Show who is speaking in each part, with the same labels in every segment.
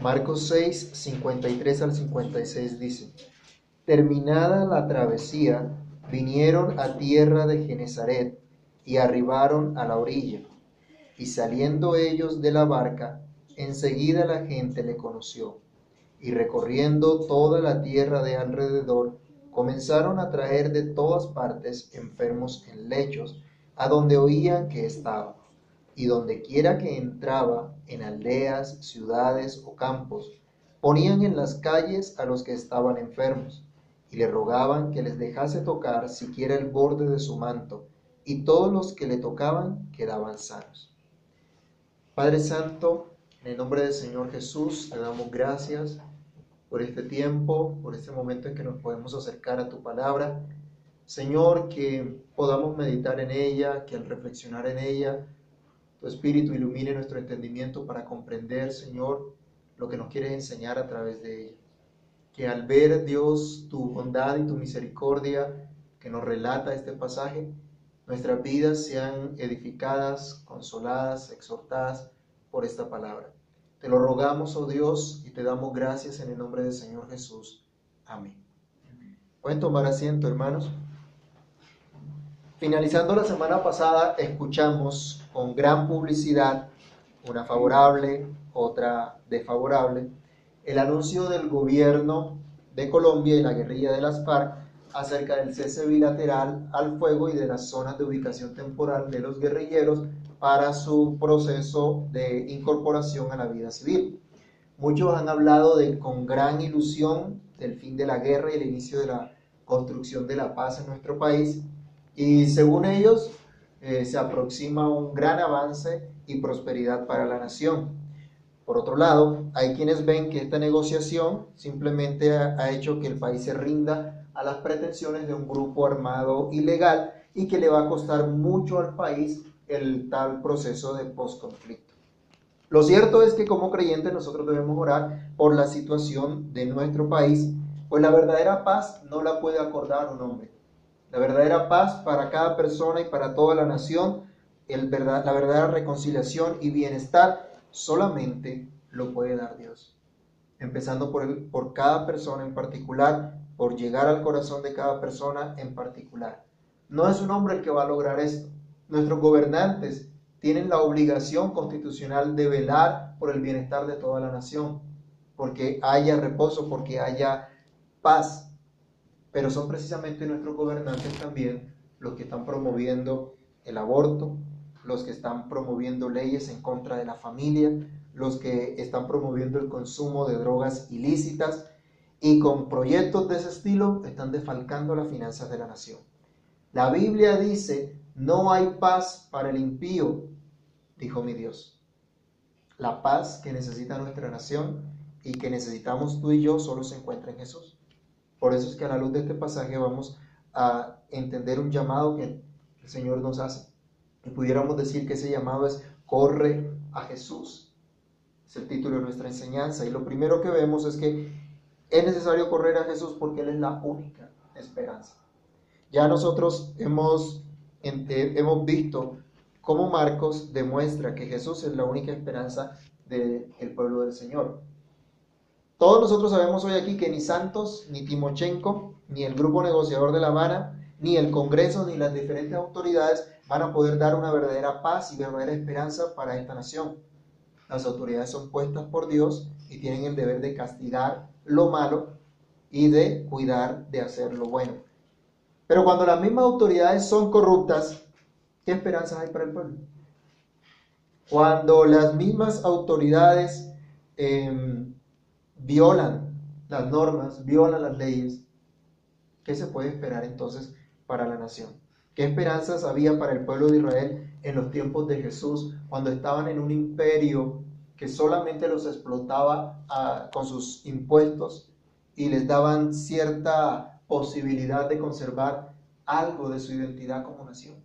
Speaker 1: Marcos 6, 53 al 56 dice, Terminada la travesía, vinieron a tierra de Genezaret y arribaron a la orilla. Y saliendo ellos de la barca, enseguida la gente le conoció. Y recorriendo toda la tierra de alrededor, comenzaron a traer de todas partes enfermos en lechos, a donde oían que estaba. Y donde quiera que entraba, en aldeas, ciudades o campos, ponían en las calles a los que estaban enfermos, y le rogaban que les dejase tocar siquiera el borde de su manto, y todos los que le tocaban quedaban sanos. Padre Santo, en el nombre del Señor Jesús, te damos gracias por este tiempo, por este momento en que nos podemos acercar a tu palabra. Señor, que podamos meditar en ella, que al reflexionar en ella, tu Espíritu ilumine nuestro entendimiento para comprender, Señor, lo que nos quieres enseñar a través de ella. Que al ver, Dios, tu bondad y tu misericordia que nos relata este pasaje, nuestras vidas sean edificadas, consoladas, exhortadas por esta palabra. Te lo rogamos, oh Dios, y te damos gracias en el nombre del Señor Jesús. Amén. Pueden tomar asiento, hermanos. Finalizando la semana pasada, escuchamos con gran publicidad, una favorable, otra desfavorable, el anuncio del gobierno de Colombia y la guerrilla de las FARC acerca del cese bilateral al fuego y de las zonas de ubicación temporal de los guerrilleros para su proceso de incorporación a la vida civil. Muchos han hablado de con gran ilusión del fin de la guerra y el inicio de la construcción de la paz en nuestro país y según ellos eh, se aproxima un gran avance y prosperidad para la nación. Por otro lado, hay quienes ven que esta negociación simplemente ha, hecho que el país se rinda a las pretensiones de un grupo armado ilegal y que le va a costar mucho al país el tal proceso de postconflicto. Lo cierto es que como creyentes nosotros debemos orar por la situación de nuestro país, pues la verdadera paz no la puede acordar un hombre. La verdadera paz para cada persona y para toda la nación, la verdadera reconciliación y bienestar solamente lo puede dar Dios. Empezando por, por cada persona en particular, por llegar al corazón de cada persona en particular. No es un hombre el que va a lograr esto, Nuestros gobernantes tienen la obligación constitucional de velar por el bienestar de toda la nación, porque haya reposo, porque haya paz. Pero son precisamente nuestros gobernantes también los que están promoviendo el aborto, los que están promoviendo leyes en contra de la familia, los que están promoviendo el consumo de drogas ilícitas y con proyectos de ese estilo están defalcando las finanzas de la nación. La Biblia dice no hay paz para el impío, dijo mi Dios. La paz que necesita nuestra nación y que necesitamos tú y yo solo se encuentra en Jesús. Por eso es que a la luz de este pasaje vamos a entender un llamado que el Señor nos hace. Y pudiéramos decir que ese llamado es corre a Jesús. Es el título de nuestra enseñanza. Y lo primero que vemos es que es necesario correr a Jesús porque Él es la única esperanza. Ya nosotros hemos hemos visto cómo Marcos demuestra que Jesús es la única esperanza del pueblo del Señor. Todos nosotros sabemos hoy aquí que ni Santos, ni Timochenko, ni el grupo negociador de La Habana, ni el Congreso, ni las diferentes autoridades van a poder dar una verdadera paz y verdadera esperanza para esta nación. Las autoridades son puestas por Dios y tienen el deber de castigar lo malo y de cuidar de hacer lo bueno. Pero cuando las mismas autoridades son corruptas, ¿qué esperanzas hay para el pueblo? Cuando las mismas autoridades em, violan las normas, violan las leyes, ¿qué se puede esperar entonces para la nación? ¿Qué esperanzas había para el pueblo de Israel en los tiempos de Jesús, cuando estaban en un imperio que solamente los explotaba ah, con sus impuestos y les daban cierta posibilidad de conservar algo de su identidad como nación.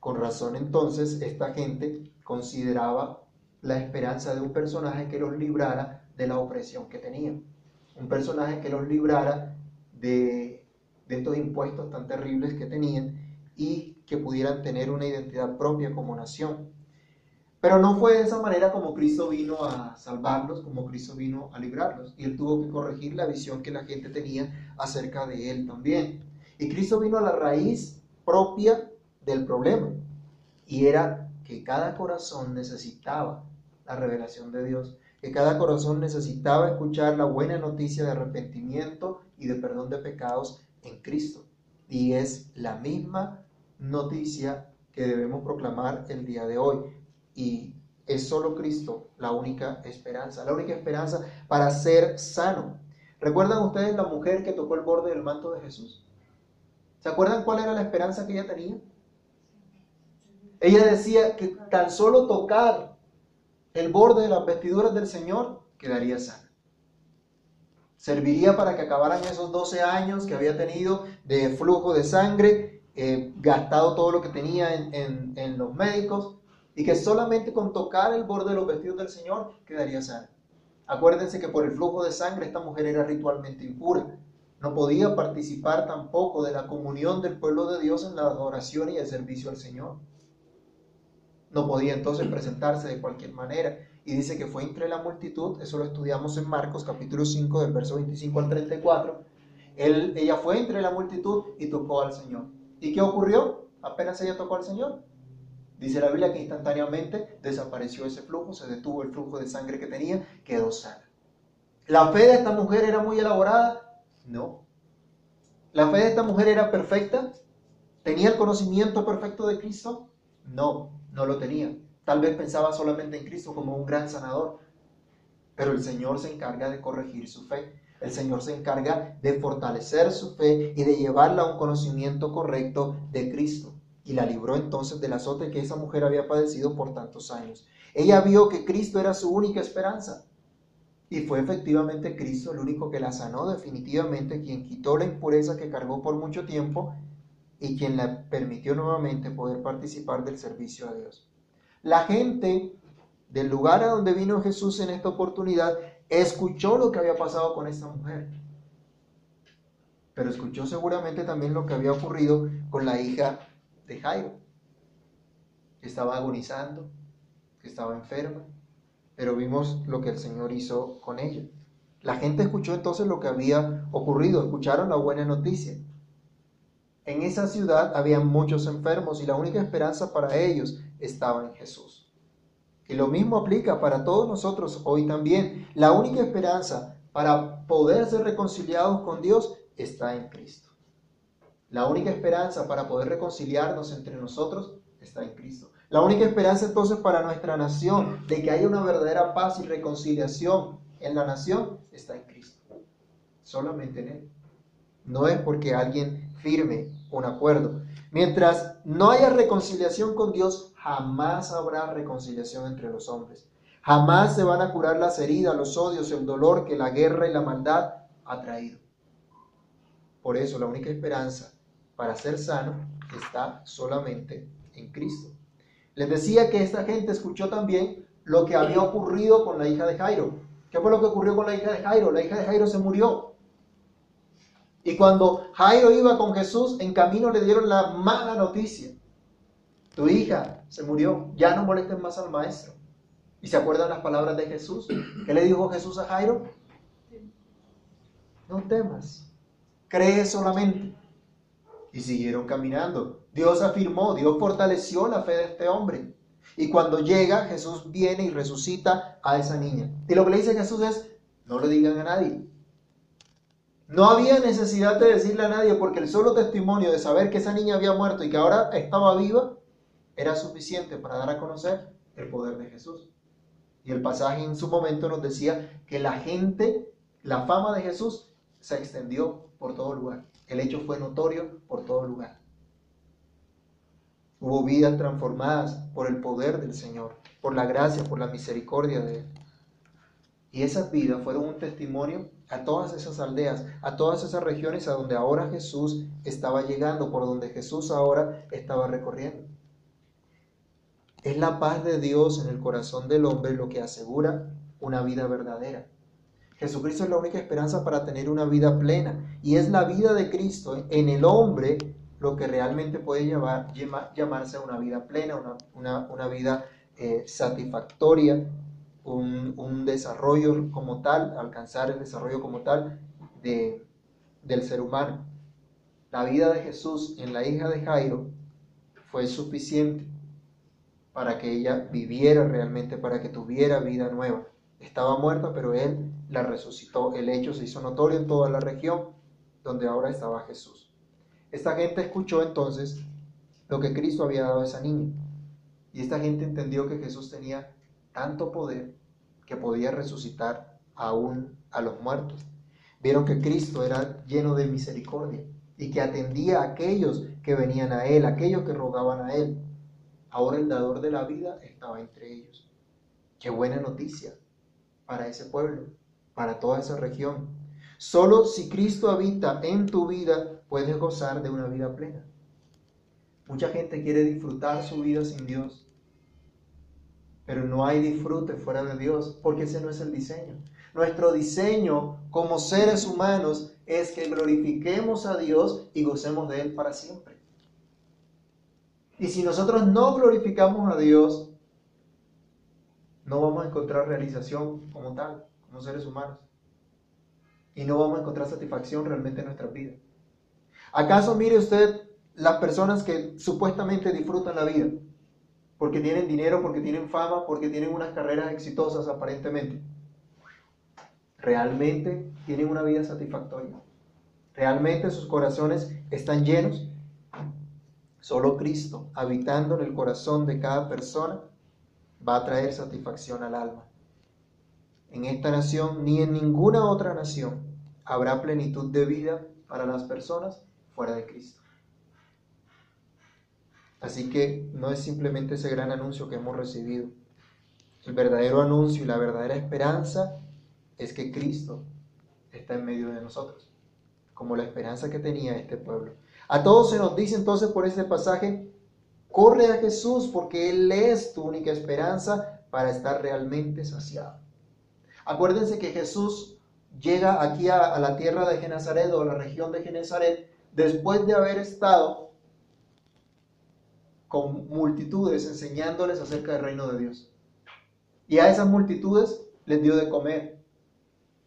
Speaker 1: Con razón entonces esta gente consideraba la esperanza de un personaje que los librara de la opresión que tenían, un personaje que los librara de, de estos impuestos tan terribles que tenían y que pudieran tener una identidad propia como nación. Pero no fue de esa manera como Cristo vino a salvarlos, como Cristo vino a librarlos. Y él tuvo que corregir la visión que la gente tenía acerca de él también. Y Cristo vino a la raíz propia del problema. Y era que cada corazón necesitaba la revelación de Dios, que cada corazón necesitaba escuchar la buena noticia de arrepentimiento y de perdón de pecados en Cristo. Y es la misma noticia que debemos proclamar el día de hoy y es solo Cristo la única esperanza, la única esperanza para ser sano. ¿Recuerdan ustedes la mujer que tocó el borde del manto de Jesús? ¿Se acuerdan cuál era la esperanza que ella tenía? Ella decía que tan solo tocar el borde de las vestiduras del Señor quedaría sana. Serviría para que acabaran esos 12 años que había tenido de flujo de sangre, eh, gastado todo lo que tenía en, en los médicos, y que solamente con tocar el borde de los vestidos del Señor quedaría sana. Acuérdense que por el flujo de sangre esta mujer era ritualmente impura. No podía participar tampoco de la comunión del pueblo de Dios en la adoración y el servicio al Señor. No podía entonces presentarse de cualquier manera. Y dice que fue entre la multitud, eso lo estudiamos en Marcos capítulo 5 del verso 25 al 34. Él, ella fue entre la multitud y tocó al Señor. ¿Y qué ocurrió? Apenas ella tocó al Señor, Dice la Biblia que instantáneamente desapareció ese flujo, se detuvo el flujo de sangre que tenía, quedó sana. ¿La fe de esta mujer era muy elaborada? No. ¿La fe de esta mujer era perfecta? ¿Tenía el conocimiento perfecto de Cristo? No, no lo tenía. Tal vez pensaba solamente en Cristo como un gran sanador. Pero el Señor se encarga de corregir su fe. El Señor se encarga de fortalecer su fe y de llevarla a un conocimiento correcto de Cristo y la libró entonces del azote que esa mujer había padecido por tantos años. Ella vio que Cristo era su única esperanza. Y fue efectivamente Cristo el único que la sanó definitivamente, quien quitó la impureza que cargó por mucho tiempo y quien le permitió nuevamente poder participar del servicio a Dios. La gente del lugar a donde vino Jesús en esta oportunidad escuchó lo que había pasado con esta mujer. Pero escuchó seguramente también lo que había ocurrido con la hija de Jairo, que estaba agonizando, que estaba enferma, pero vimos lo que el Señor hizo con ella. La gente escuchó entonces lo que había ocurrido, escucharon la buena noticia. En esa ciudad había muchos enfermos y la única esperanza para ellos estaba en Jesús. Y lo mismo aplica para todos nosotros hoy también. La única esperanza para poder ser reconciliados con Dios está en Cristo. La única esperanza para poder reconciliarnos entre nosotros está en Cristo. La única esperanza entonces para nuestra nación de que haya una verdadera paz y reconciliación en la nación está en Cristo. Solamente en Él. No es porque alguien firme un acuerdo. Mientras no haya reconciliación con Dios, jamás habrá reconciliación entre los hombres. Jamás se van a curar las heridas, los odios, el dolor que la guerra y la maldad ha traído. Por eso la única esperanza para ser sano está solamente en Cristo. Les decía que esta gente escuchó también lo que había ocurrido con la hija de Jairo. ¿Qué fue lo que ocurrió con la hija de Jairo? La hija de Jairo se murió. Y cuando Jairo iba con Jesús, en camino le dieron la mala noticia. Tu hija se murió, ya no molestes más al maestro. ¿Y se acuerdan las palabras de Jesús? ¿Qué le dijo Jesús a Jairo? No temas, cree solamente y siguieron caminando. Dios afirmó, Dios fortaleció la fe de este hombre. Y cuando llega, Jesús viene y resucita a esa niña. Y lo que le dice Jesús es, no lo digan a nadie. No había necesidad de decirle a nadie porque el solo testimonio de saber que esa niña había muerto y que ahora estaba viva era suficiente para dar a conocer el poder de Jesús. Y el pasaje en su momento nos decía que la gente, la fama de Jesús se extendió por todo lugar. El hecho fue notorio por todo lugar. Hubo vidas transformadas por el poder del Señor, por la gracia, por la misericordia de Él. Y esas vidas fueron un testimonio a todas esas aldeas, a todas esas regiones a donde ahora Jesús estaba llegando, por donde Jesús ahora estaba recorriendo. Es la paz de Dios en el corazón del hombre lo que asegura una vida verdadera. Jesucristo es la única esperanza para tener una vida plena. Y es la vida de Cristo en el hombre lo que realmente puede llevar, llamarse una vida plena, una, vida eh, satisfactoria, un, un, desarrollo como tal, alcanzar el desarrollo como tal de, del ser humano. La vida de Jesús en la hija de Jairo fue suficiente para que ella viviera realmente, para que tuviera vida nueva. Estaba muerta, pero Él la resucitó. El hecho se hizo notorio en toda la región donde ahora estaba Jesús. Esta gente escuchó entonces lo que Cristo había dado a esa niña. Y esta gente entendió que Jesús tenía tanto poder que podía resucitar aún a los muertos. Vieron que Cristo era lleno de misericordia y que atendía a aquellos que venían a Él, aquellos que rogaban a Él. Ahora el dador de la vida estaba entre ellos. Qué buena noticia para ese pueblo, para toda esa región. Solo si Cristo habita en tu vida puedes gozar de una vida plena. Mucha gente quiere disfrutar su vida sin Dios, pero no hay disfrute fuera de Dios, porque ese no es el diseño. Nuestro diseño como seres humanos es que glorifiquemos a Dios y gocemos de Él para siempre. Y si nosotros no glorificamos a Dios, no vamos a encontrar realización como tal, como seres humanos. Y no vamos a encontrar satisfacción realmente en nuestras vidas. ¿Acaso mire usted las personas que supuestamente disfrutan la vida? Porque tienen dinero, porque tienen fama, porque tienen unas carreras exitosas aparentemente. ¿Realmente tienen una vida satisfactoria? ¿Realmente sus corazones están llenos? Solo Cristo, habitando en el corazón de cada persona, va a traer satisfacción al alma. En esta nación ni en ninguna otra nación habrá plenitud de vida para las personas fuera de Cristo. Así que no es simplemente ese gran anuncio que hemos recibido. El verdadero anuncio y la verdadera esperanza es que Cristo está en medio de nosotros, como la esperanza que tenía este pueblo. A todos se nos dice entonces por este pasaje, corre a Jesús porque Él es tu única esperanza para estar realmente saciado. Acuérdense que Jesús llega aquí a, la tierra de Genazaret o a la región de Genazaret después de haber estado con multitudes enseñándoles acerca del reino de Dios. Y a esas multitudes les dio de comer.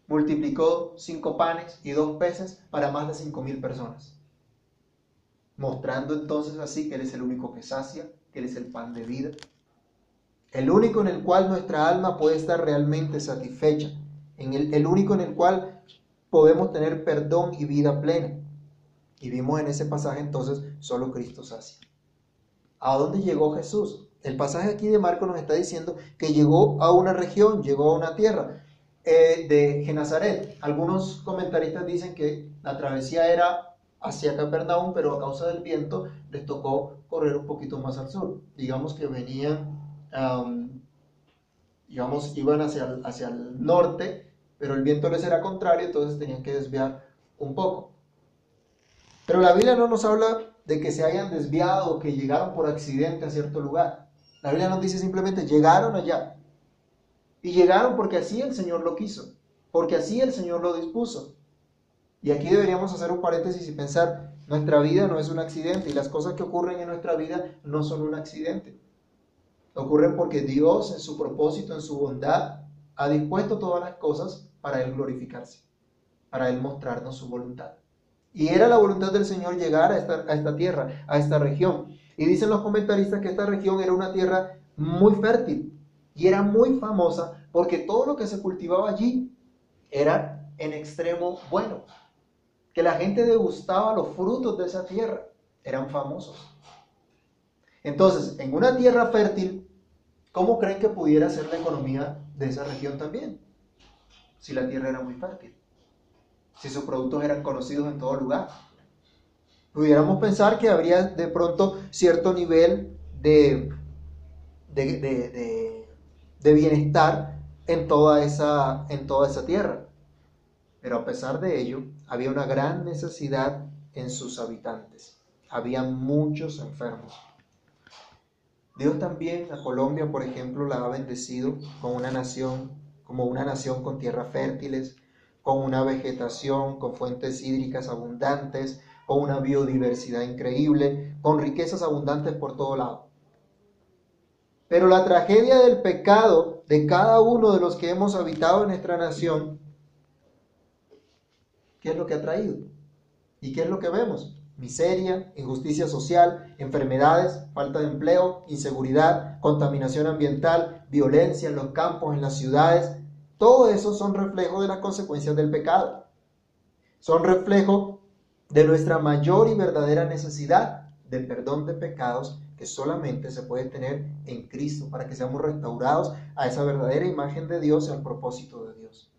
Speaker 1: Multiplicó cinco panes y dos peces para más de cinco mil personas. Mostrando entonces así que Él es el único que sacia, que Él es el pan de vida. El único en el cual nuestra alma puede estar realmente satisfecha en el, único en el cual podemos tener perdón y vida plena. Y vimos en ese pasaje entonces solo Cristo sacia. ¿A dónde llegó Jesús? El pasaje aquí de Marco nos está diciendo que llegó a una región, llegó a una tierra eh, de Genazaret. Algunos comentaristas dicen que la travesía era hacia Capernaum, pero a causa del viento les tocó correr un poquito más al sur. Digamos que venían, digamos, iban hacia hacia el norte pero el viento les era contrario, entonces tenían que desviar un poco. Pero la Biblia no nos habla de que se hayan desviado o que llegaron por accidente a cierto lugar. La Biblia nos dice simplemente llegaron allá. Y llegaron porque así el Señor lo quiso, porque así el Señor lo dispuso. Y aquí deberíamos hacer un paréntesis y pensar, nuestra vida no es un accidente y las cosas que ocurren en nuestra vida no son un accidente. Ocurren porque Dios en su propósito, en su bondad, ha dispuesto todas las cosas para Él glorificarse, para Él mostrarnos su voluntad. Y era la voluntad del Señor llegar a esta, a esta tierra, a esta región. Y dicen los comentaristas que esta región era una tierra muy fértil y era muy famosa porque todo lo que se cultivaba allí era en extremo bueno. Que la gente degustaba los frutos de esa tierra, eran famosos. Entonces, en una tierra fértil, ¿cómo creen que pudiera ser la economía de esa región también, si la tierra era muy fértil, si sus productos eran conocidos en todo lugar. Pudiéramos pensar que habría de pronto cierto nivel de, de, bienestar en toda, esa, en toda esa tierra. Pero a pesar de ello, había una gran necesidad en sus habitantes. Había muchos enfermos. Dios también a Colombia, por ejemplo, la ha bendecido con una nación, como una nación con tierras fértiles, con una vegetación, con fuentes hídricas abundantes, con una biodiversidad increíble, con riquezas abundantes por todo lado. Pero la tragedia del pecado de cada uno de los que hemos habitado en nuestra nación, ¿qué es lo que ha traído? ¿Y qué es lo que vemos? Miseria, injusticia social, enfermedades, falta de empleo, inseguridad, contaminación ambiental, violencia en los campos, en las ciudades. Todo eso son reflejos de las consecuencias del pecado. Son reflejos de nuestra mayor y verdadera necesidad del perdón de pecados que solamente se puede tener en Cristo para que seamos restaurados a esa verdadera imagen de Dios y al propósito de Dios.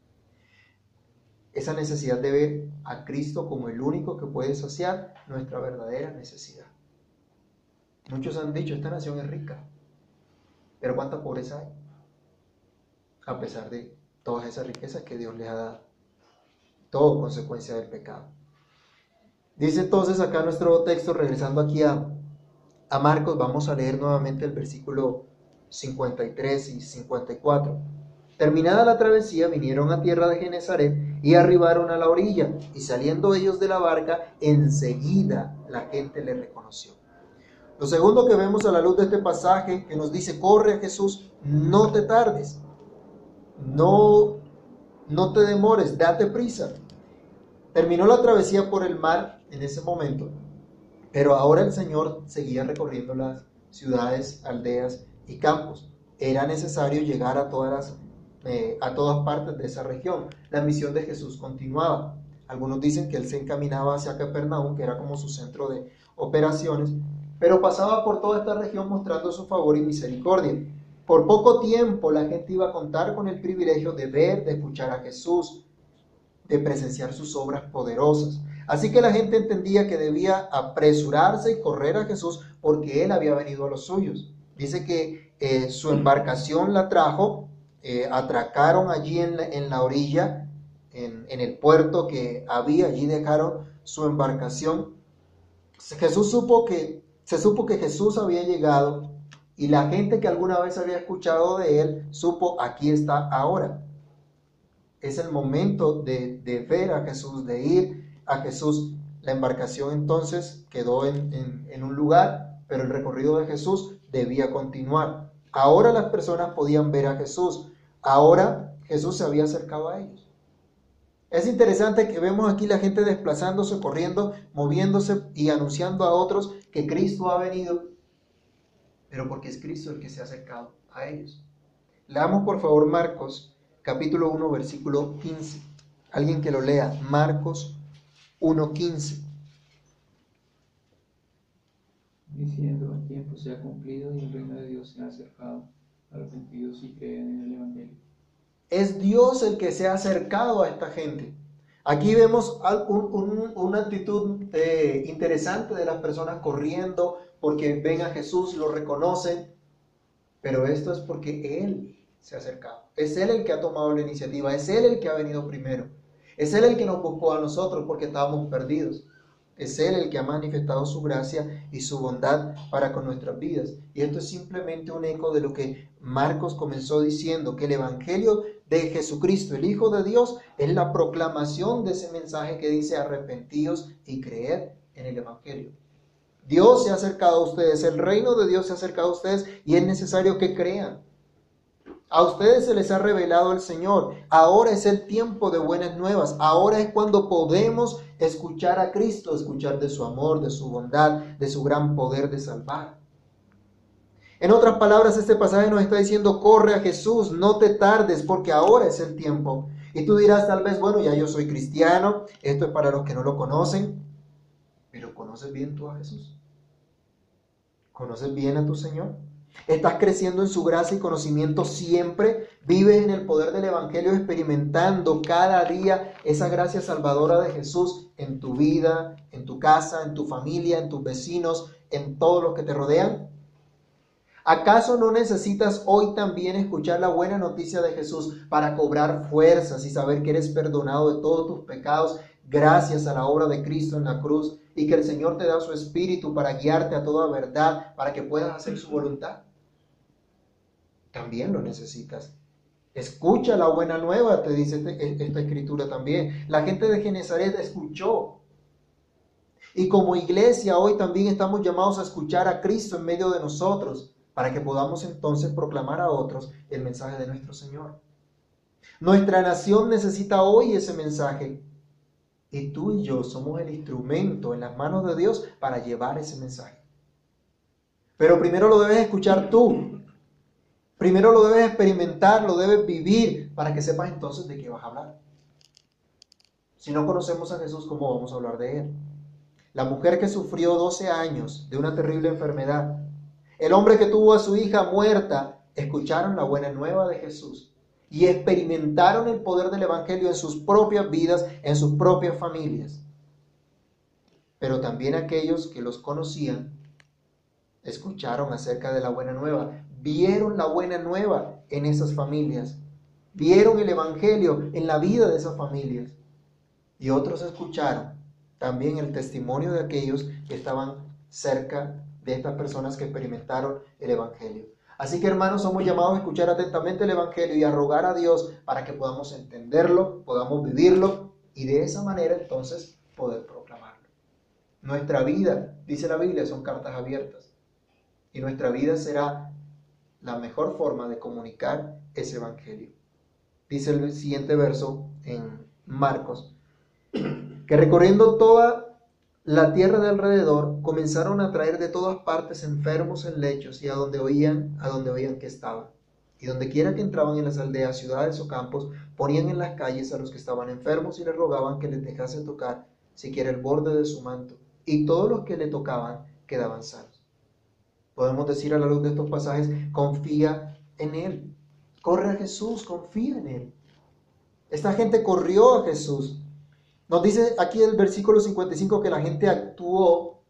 Speaker 1: Esa necesidad de ver a Cristo como el único que puede saciar nuestra verdadera necesidad. Muchos han dicho, esta nación es rica, pero ¿cuánta pobreza hay? A pesar de todas esas riquezas que Dios les ha dado. Todo consecuencia del pecado. Dice entonces acá nuestro texto, regresando aquí a, a Marcos, vamos a leer nuevamente el versículo 53 y 54. Terminada la travesía, vinieron a tierra de Genezaret y arribaron a la orilla, y saliendo ellos de la barca, enseguida la gente le reconoció. Lo segundo que vemos a la luz de este pasaje que nos dice, corre a Jesús, no te tardes, no, no te demores, date prisa. Terminó la travesía por el mar en ese momento, pero ahora el Señor seguía recorriendo las ciudades, aldeas y campos. Era necesario llegar a todas las eh, a todas partes de esa región. La misión de Jesús continuaba. Algunos dicen que él se encaminaba hacia Capernaum, que era como su centro de operaciones, pero pasaba por toda esta región mostrando su favor y misericordia. Por poco tiempo la gente iba a contar con el privilegio de ver, de escuchar a Jesús, de presenciar sus obras poderosas. Así que la gente entendía que debía apresurarse y correr a Jesús porque él había venido a los suyos. Dice que eh, su embarcación la trajo eh, atracaron allí en la, orilla, en, el puerto que había, allí dejaron su embarcación. Jesús supo que, se supo que Jesús había llegado y la gente que alguna vez había escuchado de él supo, aquí está ahora. Es el momento de, ver a Jesús, de ir a Jesús. La embarcación entonces quedó en, en un lugar, pero el recorrido de Jesús debía continuar. Ahora las personas podían ver a Jesús. Ahora Jesús se había acercado a ellos. Es interesante que vemos aquí la gente desplazándose, corriendo, moviéndose y anunciando a otros que Cristo ha venido, pero porque es Cristo el que se ha acercado a ellos. Leamos por favor Marcos capítulo 1 versículo 15. Alguien que lo lea, Marcos 1.15.
Speaker 2: Diciendo, el tiempo se ha cumplido y el reino de Dios se ha acercado arrepentidos y creen en el Evangelio.
Speaker 1: Es Dios el que se ha acercado a esta gente. Aquí vemos una actitud eh, interesante de las personas corriendo porque ven a Jesús, lo reconocen, pero esto es porque Él se ha acercado. Es Él el que ha tomado la iniciativa, es Él el que ha venido primero, es Él el que nos buscó a nosotros porque estábamos perdidos. Es Él el que ha manifestado su gracia y su bondad para con nuestras vidas. Y esto es simplemente un eco de lo que Marcos comenzó diciendo, que el Evangelio de Jesucristo, el Hijo de Dios, es la proclamación de ese mensaje que dice arrepentíos y creer en el Evangelio. Dios se ha acercado a ustedes, el reino de Dios se ha acercado a ustedes y es necesario que crean. A ustedes se les ha revelado el Señor. Ahora es el tiempo de buenas nuevas. Ahora es cuando podemos escuchar a Cristo, escuchar de su amor, de su bondad, de su gran poder de salvar. En otras palabras, este pasaje nos está diciendo, corre a Jesús, no te tardes, porque ahora es el tiempo. Y tú dirás tal vez, bueno, ya yo soy cristiano, esto es para los que no lo conocen, pero ¿conoces bien tú a Jesús? ¿Conoces bien a tu Señor? Estás creciendo en su gracia y conocimiento siempre. Vives en el poder del Evangelio experimentando cada día esa gracia salvadora de Jesús en tu vida, en tu casa, en tu familia, en tus vecinos, en todos los que te rodean. ¿Acaso no necesitas hoy también escuchar la buena noticia de Jesús para cobrar fuerzas y saber que eres perdonado de todos tus pecados gracias a la obra de Cristo en la cruz y que el Señor te da su espíritu para guiarte a toda verdad, para que puedas hacer su voluntad? también lo necesitas. Escucha la buena nueva, te dice este, esta escritura también. La gente de Genezaret escuchó. Y como iglesia hoy también estamos llamados a escuchar a Cristo en medio de nosotros. para que podamos entonces proclamar a otros el mensaje de nuestro Señor. Nuestra nación necesita hoy ese mensaje y tú y yo somos el instrumento en las manos de Dios para llevar ese mensaje. Pero primero lo debes escuchar tú. Primero lo debes experimentar, lo debes vivir para que sepas entonces de qué vas a hablar. Si no conocemos a Jesús, ¿cómo vamos a hablar de Él? La mujer que sufrió 12 años de una terrible enfermedad, el hombre que tuvo a su hija muerta, escucharon la buena nueva de Jesús y experimentaron el poder del Evangelio en sus propias vidas, en sus propias familias. Pero también aquellos que los conocían escucharon acerca de la buena nueva, vieron la buena nueva en esas familias, vieron el Evangelio en la vida de esas familias. Y otros escucharon también el testimonio de aquellos que estaban cerca de estas personas que experimentaron el Evangelio. Así que hermanos, somos llamados a escuchar atentamente el Evangelio y a rogar a Dios para que podamos entenderlo, podamos vivirlo y de esa manera entonces poder proclamarlo. Nuestra vida, dice la Biblia, son cartas abiertas y nuestra vida será la mejor forma de comunicar ese Evangelio. Dice el siguiente verso en Marcos, que recorriendo toda la tierra de alrededor comenzaron a traer de todas partes enfermos en lechos y a donde oían, a donde oían que estaban. Y donde quiera que entraban en las aldeas, ciudades o campos, ponían en las calles a los que estaban enfermos y les rogaban que les dejase tocar siquiera el borde de su manto. Y todos los que le tocaban quedaban sanos. Podemos decir a la luz de estos pasajes, confía en Él. Corre a Jesús, confía en Él. Esta gente corrió a Jesús nos dice aquí el versículo 55 que la gente actuó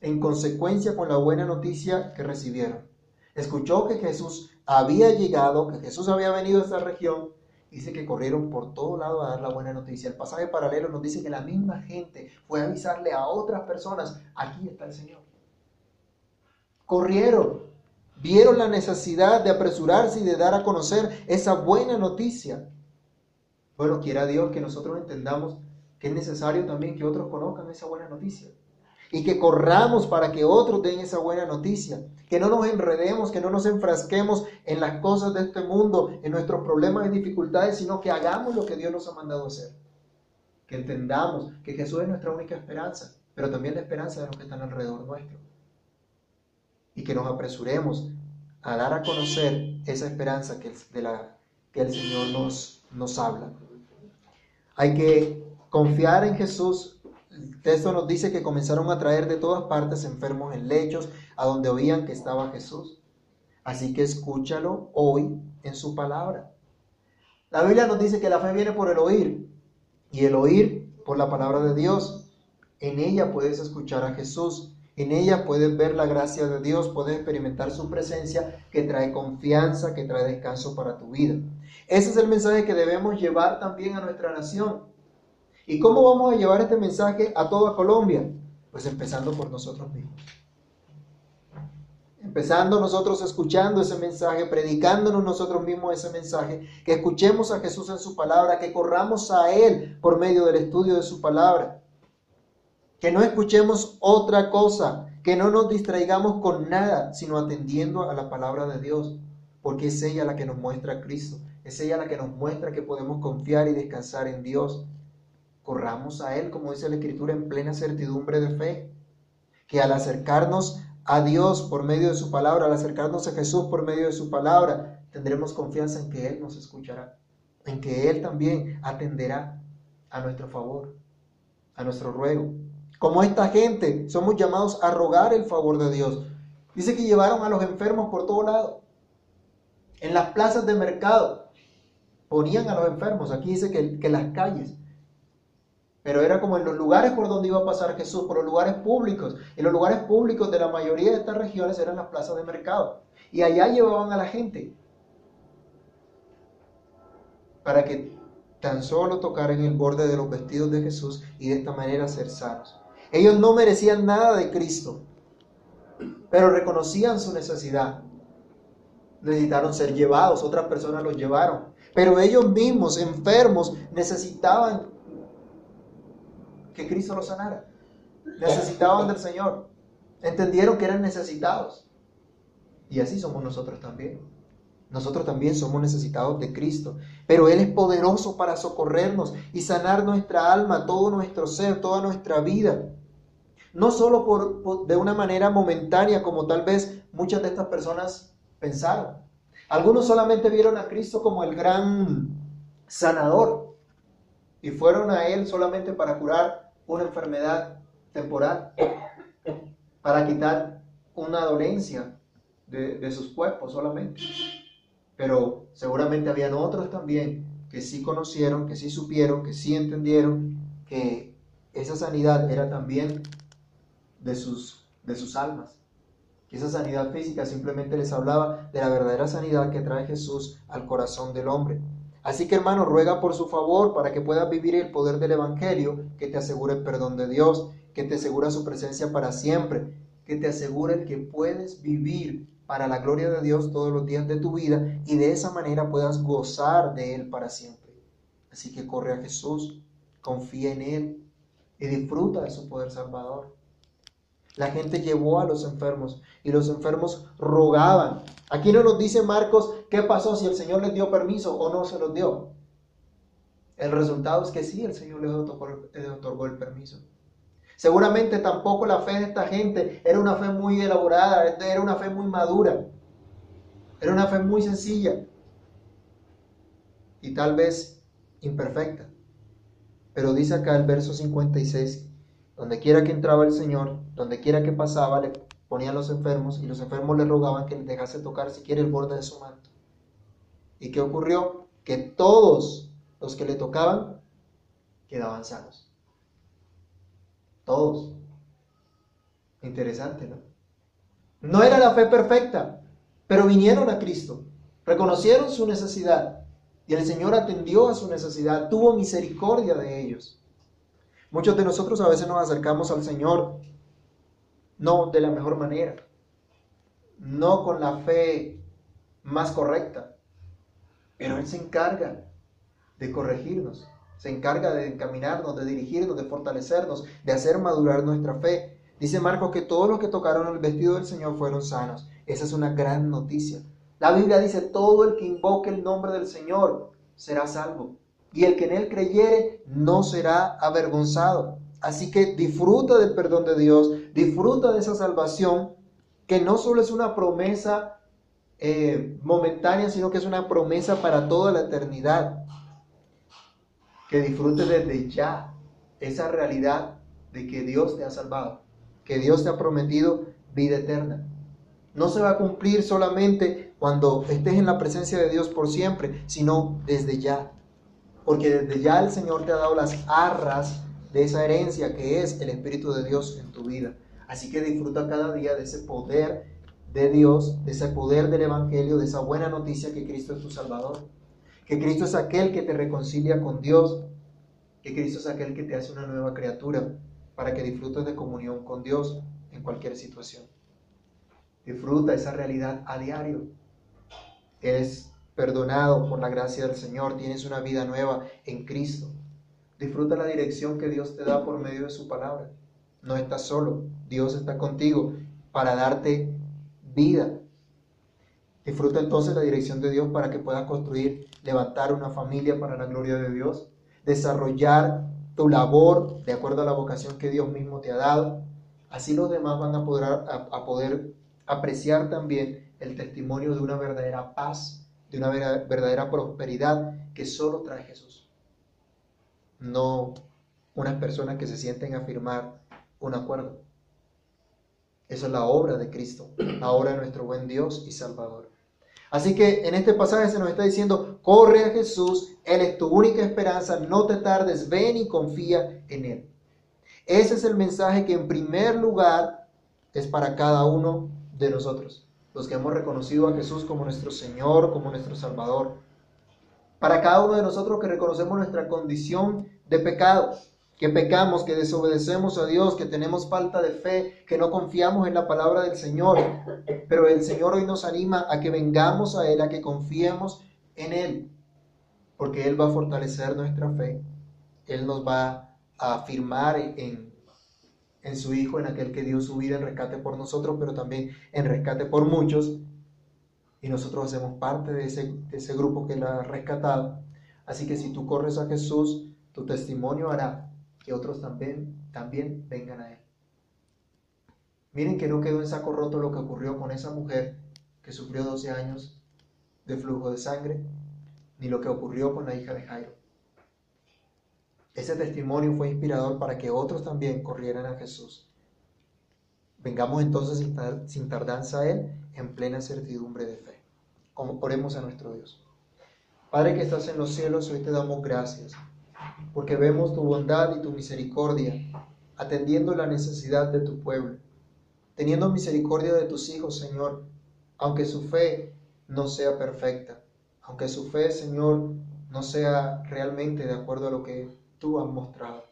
Speaker 1: en consecuencia con la buena noticia que recibieron. Escuchó que Jesús había llegado, que Jesús había venido a esta región. Dice que corrieron por todo lado a dar la buena noticia. El pasaje paralelo nos dice que la misma gente fue a avisarle a otras personas, aquí está el Señor. Corrieron, vieron la necesidad de apresurarse y de dar a conocer esa buena noticia. Bueno, quiera Dios que nosotros entendamos que es necesario también que otros conozcan esa buena noticia. Y que corramos para que otros den esa buena noticia. Que no nos enredemos, que no nos enfrasquemos en las cosas de este mundo, en nuestros problemas y dificultades, sino que hagamos lo que Dios nos ha mandado hacer. Que entendamos que Jesús es nuestra única esperanza, pero también la esperanza de los que están alrededor nuestro. Y que nos apresuremos a dar a conocer esa esperanza que, que el Señor nos, nos habla. Hay que Confiar en Jesús, el texto nos dice que comenzaron a traer de todas partes enfermos en lechos a donde oían que estaba Jesús. Así que escúchalo hoy en su palabra. La Biblia nos dice que la fe viene por el oír y el oír por la palabra de Dios. En ella puedes escuchar a Jesús. En ella puedes ver la gracia de Dios, puedes experimentar su presencia que trae confianza, que trae descanso para tu vida. Ese es el mensaje que debemos llevar también a nuestra nación. ¿Y cómo vamos a llevar este mensaje a toda Colombia? Pues empezando por nosotros mismos. Empezando nosotros escuchando ese mensaje, predicándonos nosotros mismos ese mensaje, que escuchemos a Jesús en su palabra, que corramos a Él por medio del estudio de su palabra. Que no escuchemos otra cosa, que no nos distraigamos con nada, sino atendiendo a la palabra de Dios, porque es ella la que nos muestra a Cristo, es ella la que nos muestra que podemos confiar y descansar en Dios corramos a Él, como dice la Escritura, en plena certidumbre de fe, que al acercarnos a Dios por medio de su palabra, al acercarnos a Jesús por medio de su palabra, tendremos confianza en que Él nos escuchará, en que Él también atenderá a nuestro favor, a nuestro ruego. Como esta gente, somos llamados a rogar el favor de Dios. Dice que llevaron a los enfermos por todo lado. En las plazas de mercado ponían a los enfermos. Aquí dice que, que las calles pero era como en los lugares por donde iba a pasar Jesús, por los lugares públicos. En los lugares públicos de la mayoría de estas regiones eran las plazas de mercado. Y allá llevaban a la gente para que tan solo tocaran el borde de los vestidos de Jesús y de esta manera ser sanos. Ellos no merecían nada de Cristo, pero reconocían su necesidad. Necesitaron ser llevados, otras personas los llevaron. Pero ellos mismos, enfermos, necesitaban que Cristo los sanara. Necesitaban del Señor. Entendieron que eran necesitados. Y así somos nosotros también. Nosotros también somos necesitados de Cristo, pero Él es poderoso para socorrernos y sanar nuestra alma, todo nuestro ser, toda nuestra vida. No solo por, de una manera momentánea como tal vez muchas de estas personas pensaron. Algunos solamente vieron a Cristo como el gran sanador y fueron a Él solamente para curar una enfermedad temporal, para quitar una dolencia de, de sus cuerpos solamente. Pero seguramente habían otros también que sí conocieron, que sí supieron, que sí entendieron que esa sanidad era también de sus, de sus almas. Esa sanidad física simplemente les hablaba de la verdadera sanidad que trae Jesús al corazón del hombre. Así que hermano, ruega por su favor para que puedas vivir el poder del Evangelio, que te asegure el perdón de Dios, que te asegura su presencia para siempre, que te asegure que puedes vivir para la gloria de Dios todos los días de tu vida y de esa manera puedas gozar de Él para siempre. Así que corre a Jesús, confía en Él y disfruta de su poder salvador. La gente llevó a los enfermos y los enfermos rogaban. Aquí no nos dice Marcos qué pasó si el Señor les dio permiso o no se los dio. El resultado es que sí, el Señor les otorgó, el permiso. Seguramente tampoco la fe de esta gente era una fe muy elaborada, era una fe muy madura, era una fe muy sencilla y tal vez imperfecta. Pero dice acá el verso 56, donde quiera que entraba el Señor, donde quiera que pasaba, le ponían los enfermos y los enfermos le rogaban que le dejase tocar siquiera el borde de su manto. ¿Y qué ocurrió? Que todos los que le tocaban quedaban sanos. Todos. Interesante, ¿no? No era la fe perfecta, pero vinieron a Cristo, reconocieron su necesidad y el Señor atendió a su necesidad, tuvo misericordia de ellos. Muchos de nosotros a veces nos acercamos al Señor no de la mejor manera, no con la fe más correcta, pero Él se encarga de corregirnos, se encarga de encaminarnos, de dirigirnos, de fortalecernos, de hacer madurar nuestra fe. Dice Marcos que todos los que tocaron el vestido del Señor fueron sanos. Esa es una gran noticia. La Biblia dice, todo el que invoque el nombre del Señor será salvo. Y el que en él creyere no será avergonzado. Así que disfruta del perdón de Dios, disfruta de esa salvación, que no solo es una promesa eh, momentánea, sino que es una promesa para toda la eternidad que disfrutes desde ya esa realidad de que Dios te ha salvado, que Dios te ha prometido vida eterna. No se va a cumplir solamente cuando estés en la presencia de Dios por siempre, sino desde ya. Porque desde ya el Señor te ha dado las arras de esa herencia que es el Espíritu de Dios en tu vida. Así que disfruta cada día de ese poder de Dios, de ese poder del Evangelio, de esa buena noticia que Cristo es tu Salvador que Cristo es aquel que te reconcilia con Dios, que Cristo es aquel que te hace una nueva criatura para que disfrutes de comunión con Dios en cualquier situación. Disfruta esa realidad a diario. Eres perdonado por la gracia del Señor, tienes una vida nueva en Cristo. Disfruta la dirección que Dios te da por medio de su palabra. No estás solo, Dios está contigo para darte vida, Disfruta entonces la dirección de Dios para que puedas construir, levantar una familia para la gloria de Dios, desarrollar tu labor de acuerdo a la vocación que Dios mismo te ha dado. Así los demás van a poder, apreciar también el testimonio de una verdadera paz, de una verdadera prosperidad que solo trae Jesús. No unas personas que se sienten a firmar un acuerdo. Esa es la obra de Cristo, la obra de nuestro buen Dios y Salvador. Así que en este pasaje se nos está diciendo, corre a Jesús, Él es tu única esperanza, no te tardes, ven y confía en Él. Ese es el mensaje que en primer lugar es para cada uno de nosotros, los que hemos reconocido a Jesús como nuestro Señor, como nuestro Salvador. Para cada uno de nosotros que reconocemos nuestra condición de pecado, que pecamos, que desobedecemos a Dios, que tenemos falta de fe, que no confiamos en la palabra del Señor. Pero el Señor hoy nos anima a que vengamos a Él, a que confiemos en Él, porque Él va a fortalecer nuestra fe. Él nos va a afirmar en, en su Hijo, en aquel que dio su vida en rescate por nosotros, pero también en rescate por muchos, y nosotros hacemos parte de ese, de ese grupo que la ha rescatado. Así que si tú corres a Jesús, tu testimonio hará que otros también, también vengan a Él. Miren que no quedó en saco roto lo que ocurrió con esa mujer que sufrió 12 años de flujo de sangre, ni lo que ocurrió con la hija de Jairo. Ese testimonio fue inspirador para que otros también corrieran a Jesús. Vengamos entonces sin, tardanza a Él en plena certidumbre de fe. Oremos a nuestro Dios. Padre que estás en los cielos, hoy te damos gracias, porque vemos tu bondad y tu misericordia, atendiendo la necesidad de tu pueblo, teniendo misericordia de tus hijos, Señor, aunque su fe no sea perfecta, aunque su fe, Señor, no sea realmente de acuerdo a lo que tú has mostrado.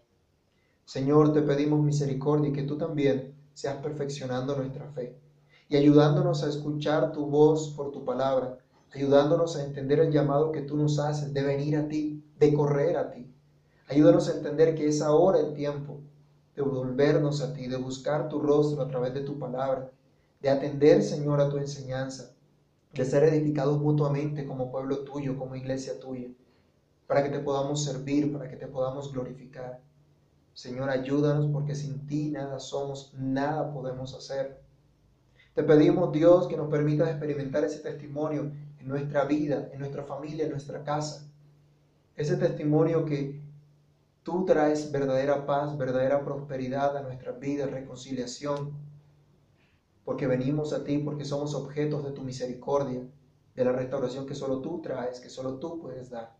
Speaker 1: Señor, te pedimos misericordia y que tú también seas perfeccionando nuestra fe y ayudándonos a escuchar tu voz por tu palabra, ayudándonos a entender el llamado que tú nos haces de venir a ti, de correr a ti. Ayúdanos a entender que es ahora el tiempo de volvernos a ti, de buscar tu rostro a través de tu palabra, de atender, Señor, a tu enseñanza, de ser edificados mutuamente como pueblo tuyo, como iglesia tuya, para que te podamos servir, para que te podamos glorificar. Señor, ayúdanos porque sin ti nada somos, nada podemos hacer. Te pedimos, Dios, que nos permitas experimentar ese testimonio en nuestra vida, en nuestra familia, en nuestra casa. Ese testimonio que tú traes verdadera paz, verdadera prosperidad a nuestra vida, reconciliación, porque venimos a ti, porque somos objetos de tu misericordia, de la restauración que solo tú traes, que solo tú puedes dar.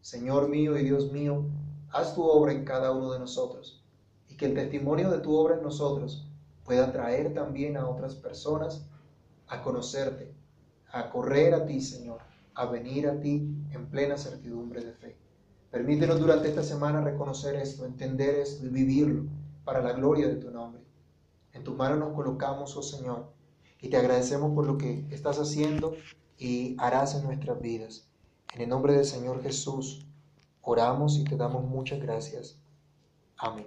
Speaker 1: Señor mío y Dios mío, haz tu obra en cada uno de nosotros y que el testimonio de tu obra en nosotros pueda traer también a otras personas a conocerte, a correr a ti, Señor, a venir a ti en plena certidumbre de fe. Permítenos durante esta semana reconocer esto, entender esto y vivirlo para la gloria de tu nombre. En tus manos nos colocamos, oh Señor, y te agradecemos por lo que estás haciendo y harás en nuestras vidas. En el nombre del Señor Jesús, oramos y te damos muchas gracias. Amén.